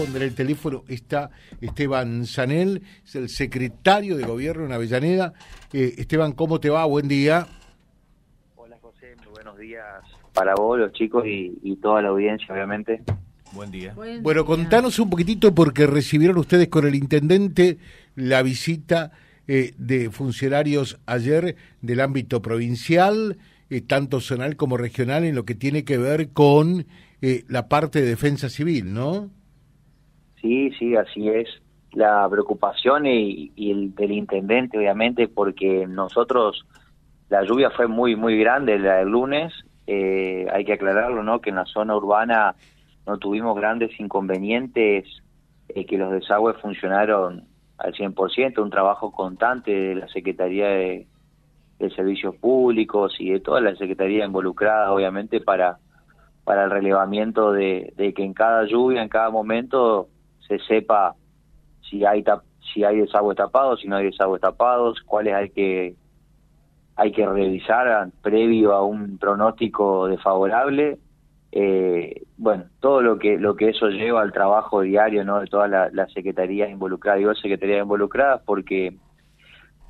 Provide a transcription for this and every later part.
En el teléfono está Esteban Sanel, es el secretario de gobierno en Avellaneda. Eh, Esteban, ¿cómo te va? Buen día. Hola José, muy buenos días para vos, los chicos y, toda la audiencia, obviamente. Buen día. bueno, contanos un poquitito porque recibieron ustedes con el intendente la visita eh, de funcionarios ayer del ámbito provincial, eh, tanto zonal como regional, en lo que tiene que ver con la parte de defensa civil, ¿no? Sí, sí, así es. La preocupación y, el del intendente, obviamente, porque nosotros, la lluvia fue muy, muy grande la del lunes, eh, hay que aclararlo, ¿no? Que en la zona urbana no tuvimos grandes inconvenientes, eh, que los desagües funcionaron al 100%, un trabajo constante de la Secretaría de, Servicios Públicos y de toda la Secretaría involucrada, obviamente, para, para el relevamiento de, de que en cada lluvia, en cada momento, se sepa si hay si hay desagües tapados, si no hay desagües tapados, cuáles hay que hay que revisar previo a un pronóstico desfavorable. Eh, bueno, todo lo que lo que eso lleva al trabajo diario, ¿no? De todas las la secretarías involucradas, digo secretarías involucradas, porque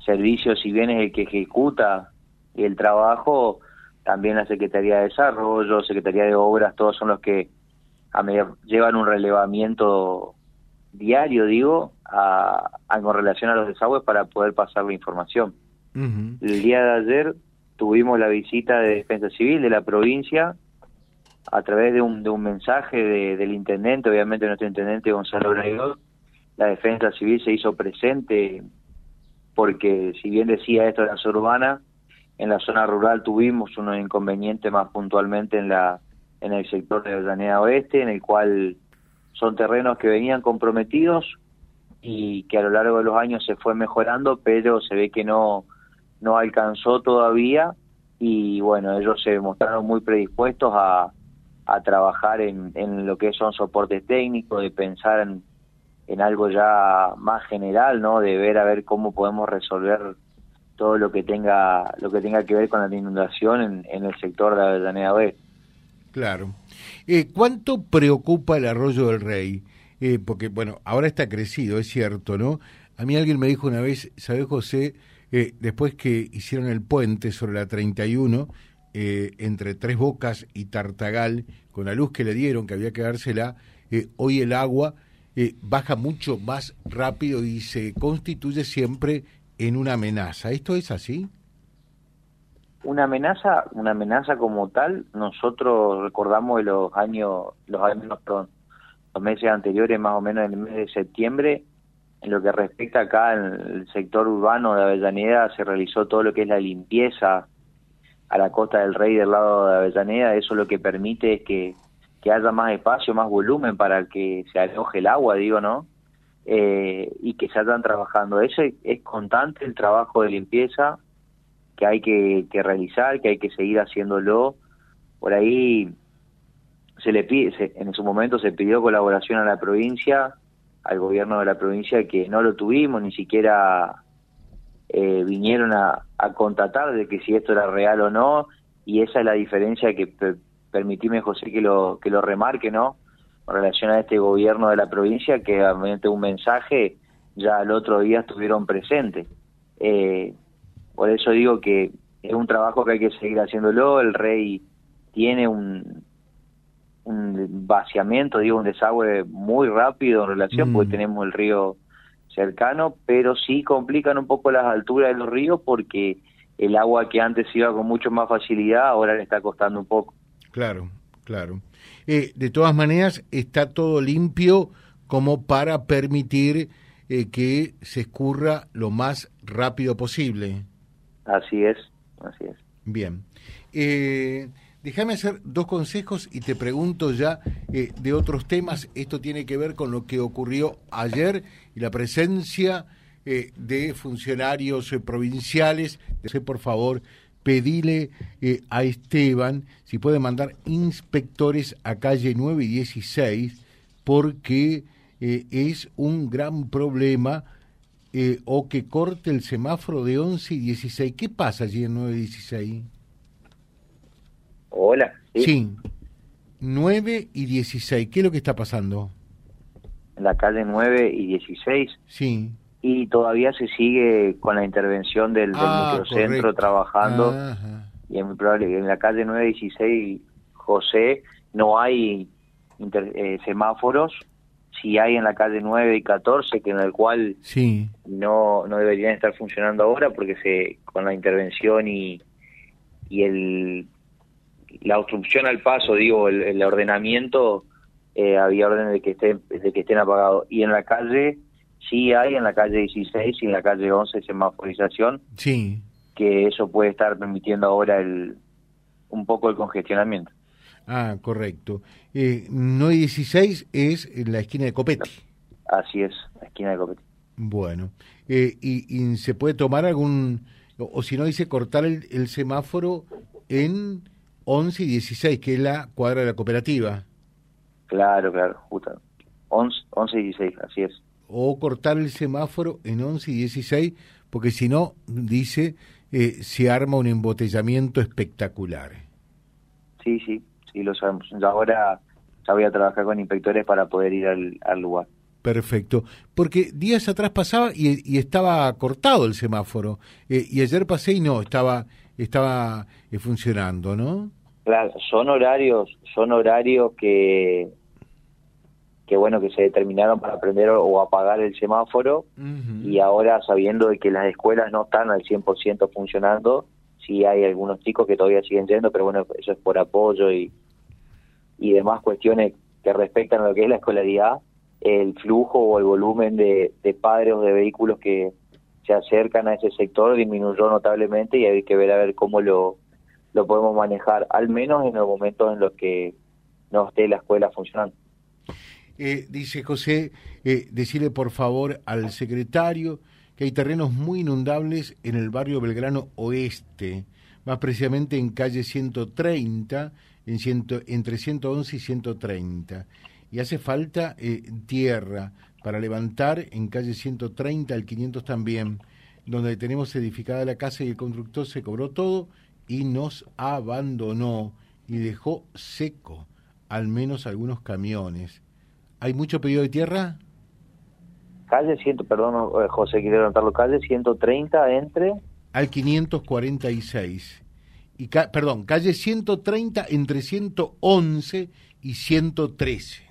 servicios, si bien es el que ejecuta el trabajo, también la Secretaría de Desarrollo, Secretaría de Obras, todos son los que a llevan un relevamiento diario, digo, a, con relación a los desagües para poder pasar la información. El día de ayer tuvimos la visita de Defensa Civil de la provincia a través de un, de un mensaje del intendente, obviamente nuestro intendente Gonzalo Braidor, la Defensa Civil se hizo presente porque si bien decía esto de la zona urbana, en la zona rural tuvimos unos inconvenientes más puntualmente en la en el sector de Avellaneda Oeste, en el cual son terrenos que venían comprometidos y que a lo largo de los años se fue mejorando, pero se ve que no, no alcanzó todavía y bueno, ellos se mostraron muy predispuestos a, a trabajar en, en lo que son soportes técnicos, de pensar en, en algo ya más general, ¿no? De ver a ver cómo podemos resolver todo lo que tenga lo que tenga que ver con la inundación en, en el sector de Avellaneda Oeste. Claro. Eh, ¿Cuánto preocupa el arroyo del rey? Eh, porque, bueno, ahora está crecido, es cierto, ¿no? A mí alguien me dijo una vez, ¿sabes, José? Eh, después que hicieron el puente sobre la 31, eh, entre Tres Bocas y Tartagal, con la luz que le dieron, que había que dársela, hoy el agua baja mucho más rápido y se constituye siempre en una amenaza. ¿Esto es así? Una amenaza, una amenaza como tal, nosotros recordamos de los años, los años, perdón, los meses anteriores, más o menos en el mes de septiembre, en lo que respecta acá en el sector urbano de Avellaneda, se realizó todo lo que es la limpieza a la costa del Rey del lado de Avellaneda, eso lo que permite es que, que haya más espacio, más volumen para que se aloje el agua, digo, ¿no? Eh, y que se hayan trabajando. Eso es constante el trabajo de limpieza, que hay que, realizar, que hay que seguir haciéndolo. Por ahí se le pide, en su momento se pidió colaboración a la provincia, al gobierno de la provincia, que no lo tuvimos, ni siquiera eh, vinieron a, a contratar de que si esto era real o no, y esa es la diferencia que permitíme, José, que lo, que lo remarque, ¿no? En relación a este gobierno de la provincia, que mediante un mensaje ya al otro día estuvieron presentes. Eh, por eso digo que es un trabajo que hay que seguir haciéndolo. El rey tiene un, un vaciamiento, digo, un desagüe muy rápido en relación, porque mm. tenemos el río cercano, pero sí complican un poco las alturas de los ríos porque el agua que antes iba con mucho más facilidad ahora le está costando un poco. Claro, claro. Eh, de todas maneras, está todo limpio como para permitir eh, que se escurra lo más rápido posible. Así es, así es. Bien. Eh, déjame hacer dos consejos y te pregunto ya eh, de otros temas. Esto tiene que ver con lo que ocurrió ayer y la presencia eh, de funcionarios provinciales. Por favor, pedile a Esteban si puede mandar inspectores a calle 9 y 16 porque es un gran problema eh, o que corte el semáforo de 11 y 16. ¿Qué pasa allí en 9 y 16? Hola. Sí. 9 y 16. ¿Qué es lo que está pasando? en la calle 9 y 16. Sí. Y todavía se sigue con la intervención del, Ah, microcentro correcto. trabajando. Ajá. Y es muy probable que en la calle 9 y 16, José, no hay inter- eh, semáforos. Si hay en la calle 9 y 14, que en el cual Sí. no, no deberían estar funcionando ahora porque se con la intervención y, y el la obstrucción al paso, digo, el, el ordenamiento, eh, había orden de que estén de que estén apagados. Y en la calle, sí hay en la calle 16 y en la calle 11 semaforización, Sí. que eso puede estar permitiendo ahora el un poco el congestionamiento. Ah, correcto. Eh, no 16 es la esquina de Copetti. Así es, la esquina de Copete. Bueno. Eh, y, y se puede tomar algún, o, o si no dice cortar el, el semáforo en 11 y 16, que es la cuadra de la cooperativa. Claro, claro, justo. 11, 11 y 16, así es. O cortar el semáforo en 11 y 16, porque si no, dice, eh, se arma un embotellamiento espectacular. Sí, sí, sí, lo sabemos. Ya ahora ya voy a trabajar con inspectores para poder ir al, al lugar. Perfecto, porque días atrás pasaba y, y estaba cortado el semáforo, eh, y ayer pasé y no, estaba, estaba eh, funcionando, ¿no? Claro, son horarios, son horarios que, que bueno, que se determinaron para prender o apagar el semáforo y ahora sabiendo de que las escuelas no están al 100% funcionando, sí hay algunos chicos que todavía siguen yendo, pero bueno, eso es por apoyo y, y demás cuestiones que respectan a lo que es la escolaridad, el flujo o el volumen de, de padres o de vehículos que se acercan a ese sector disminuyó notablemente y hay que ver a ver cómo lo, lo podemos manejar, al menos en los momentos en los que no esté la escuela funcionando. Eh, dice José, eh, decirle por favor al secretario que hay terrenos muy inundables en el barrio Belgrano Oeste, más precisamente en calle 130, en ciento, entre 111 y 130. Y hace falta eh, tierra para levantar en calle 130 al 500 también, donde tenemos edificada la casa y el constructor se cobró todo y nos abandonó y dejó seco al menos algunos camiones. ¿Hay mucho pedido de tierra? Calle 100, perdón, eh, José, quiero anotarlo, calle 130 entre... Al 546. Y ca- perdón, calle 130 entre 111 y 113.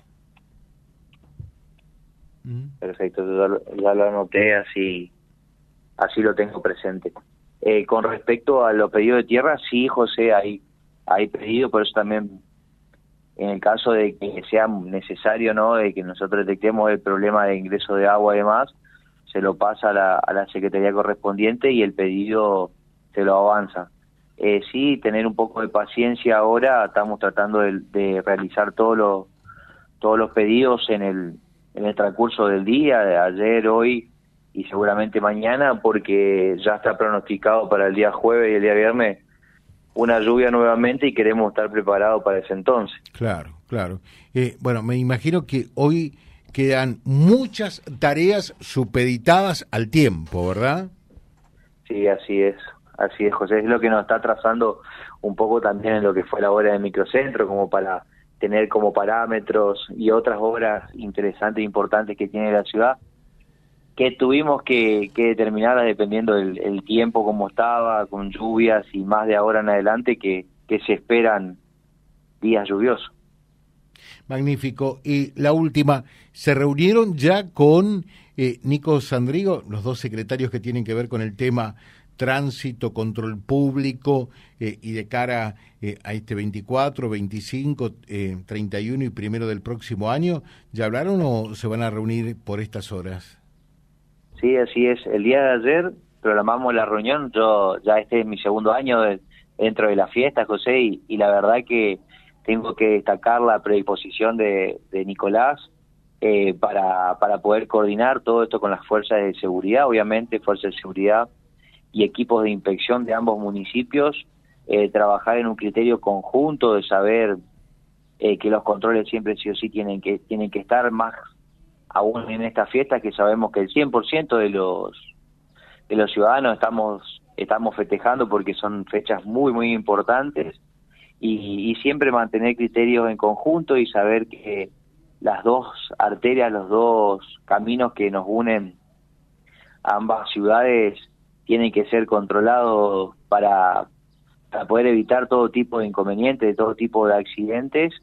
¿Mm? Perfecto, ya lo, ya lo anoté, así, así lo tengo presente. Eh, con respecto a los pedidos de tierra, sí, José, hay, hay pedido, por eso también, en el caso de que sea necesario, ¿no?, de que nosotros detectemos el problema de ingreso de agua y demás, se lo pasa a la, a la secretaría correspondiente y el pedido se lo avanza. Eh, sí, tener un poco de paciencia ahora, estamos tratando de, realizar todos los, todos los pedidos en el, en el transcurso del día, ayer, hoy y seguramente mañana, porque ya está pronosticado para el día jueves y el día viernes una lluvia nuevamente y queremos estar preparados para ese entonces. Claro, claro. Eh, bueno, me imagino que hoy quedan muchas tareas supeditadas al tiempo, ¿verdad? Sí, así es, así es, José. Es lo que nos está trazando un poco también en lo que fue la obra de microcentro, como para tener como parámetros y otras obras interesantes e importantes que tiene la ciudad, que tuvimos que, que determinar dependiendo del el tiempo como estaba, con lluvias y más de ahora en adelante que, se esperan días lluviosos. Magnífico. Y la última, ¿se reunieron ya con eh, Nico Sandrigo, los dos secretarios que tienen que ver con el tema tránsito, control público eh, y de cara eh, a este 24, 25, eh, 31 y primero del próximo año? ¿Ya hablaron o se van a reunir por estas horas? Sí, así es. El día de ayer programamos la reunión. Yo ya este es mi segundo año de- dentro de la fiesta, José, y, la verdad que tengo que destacar la predisposición de, de Nicolás eh, para, para poder coordinar todo esto con las fuerzas de seguridad, obviamente, fuerzas de seguridad y equipos de inspección de ambos municipios, eh, trabajar en un criterio conjunto de saber eh, que los controles siempre sí o sí tienen que, tienen que estar más aún en esta fiesta que sabemos que el 100% de los de los ciudadanos estamos estamos festejando porque son fechas muy muy importantes y, y siempre mantener criterios en conjunto y saber que las dos arterias, los dos caminos que nos unen ambas ciudades tienen que ser controlados para, para poder evitar todo tipo de inconvenientes, todo tipo de accidentes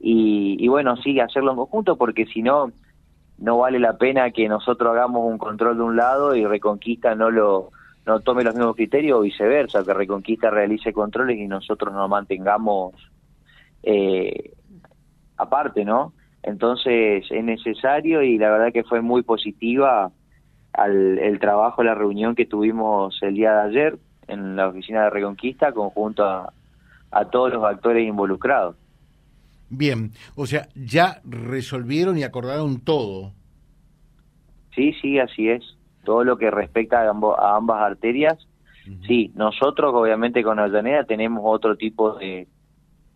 y, y bueno, sí, hacerlo en conjunto porque si no, no vale la pena que nosotros hagamos un control de un lado y Reconquista no lo no tome los mismos criterios o viceversa, que Reconquista realice controles y nosotros nos mantengamos eh, aparte, ¿no? Entonces es necesario y la verdad que fue muy positiva al, el trabajo, la reunión que tuvimos el día de ayer en la oficina de Reconquista conjunto a, a todos los actores involucrados. Bien, o sea, ya resolvieron y acordaron todo. Sí, sí, así es. Todo lo que respecta a, a ambas arterias, sí. Nosotros, obviamente, con Avellaneda tenemos otro tipo de,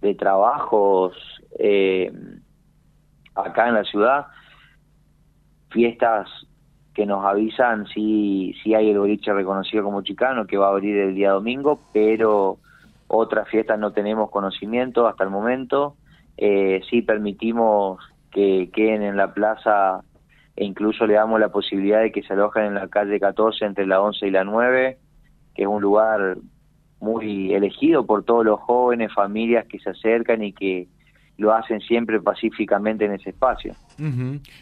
de trabajos eh, acá en la ciudad, fiestas que nos avisan si, si hay el boliche reconocido como chicano, que va a abrir el día domingo, pero otras fiestas no tenemos conocimiento hasta el momento. Eh, sí permitimos que queden en la plaza e incluso le damos la posibilidad de que se alojen en la calle 14 entre la 11 y la 9, que es un lugar muy elegido por todos los jóvenes, familias que se acercan y que lo hacen siempre pacíficamente en ese espacio.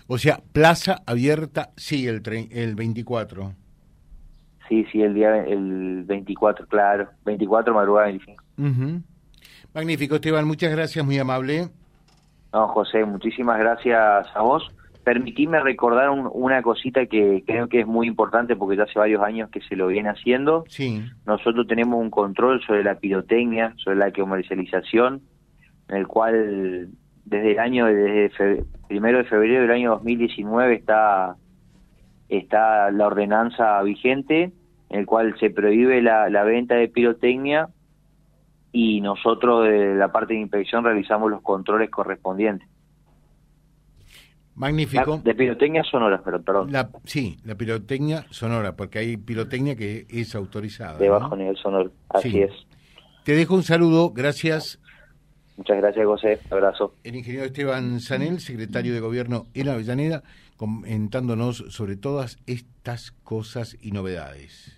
O sea, plaza abierta, sí, el, el 24. Sí, sí, el día el 24, claro, 24 madrugada 25. Magnífico, Esteban, muchas gracias, muy amable. No, José, muchísimas gracias a vos. Permitime recordar una cosita que creo que es muy importante porque ya hace varios años que se lo viene haciendo. Sí. Nosotros tenemos un control sobre la pirotecnia, sobre la comercialización, en el cual desde el año, desde primero de febrero del año 2019 está, está la ordenanza vigente, en el cual se prohíbe la, la venta de pirotecnia y nosotros de la parte de inspección realizamos los controles correspondientes. Magnífico. de pirotecnia sonora, pero perdón. La, sí, la pirotecnia sonora, porque hay pirotecnia que es autorizada. De bajo nivel sonoro, así es. Te dejo un saludo, gracias. Muchas gracias, José. Abrazo. El ingeniero Esteban Sanel, secretario de Gobierno en Avellaneda, comentándonos sobre todas estas cosas y novedades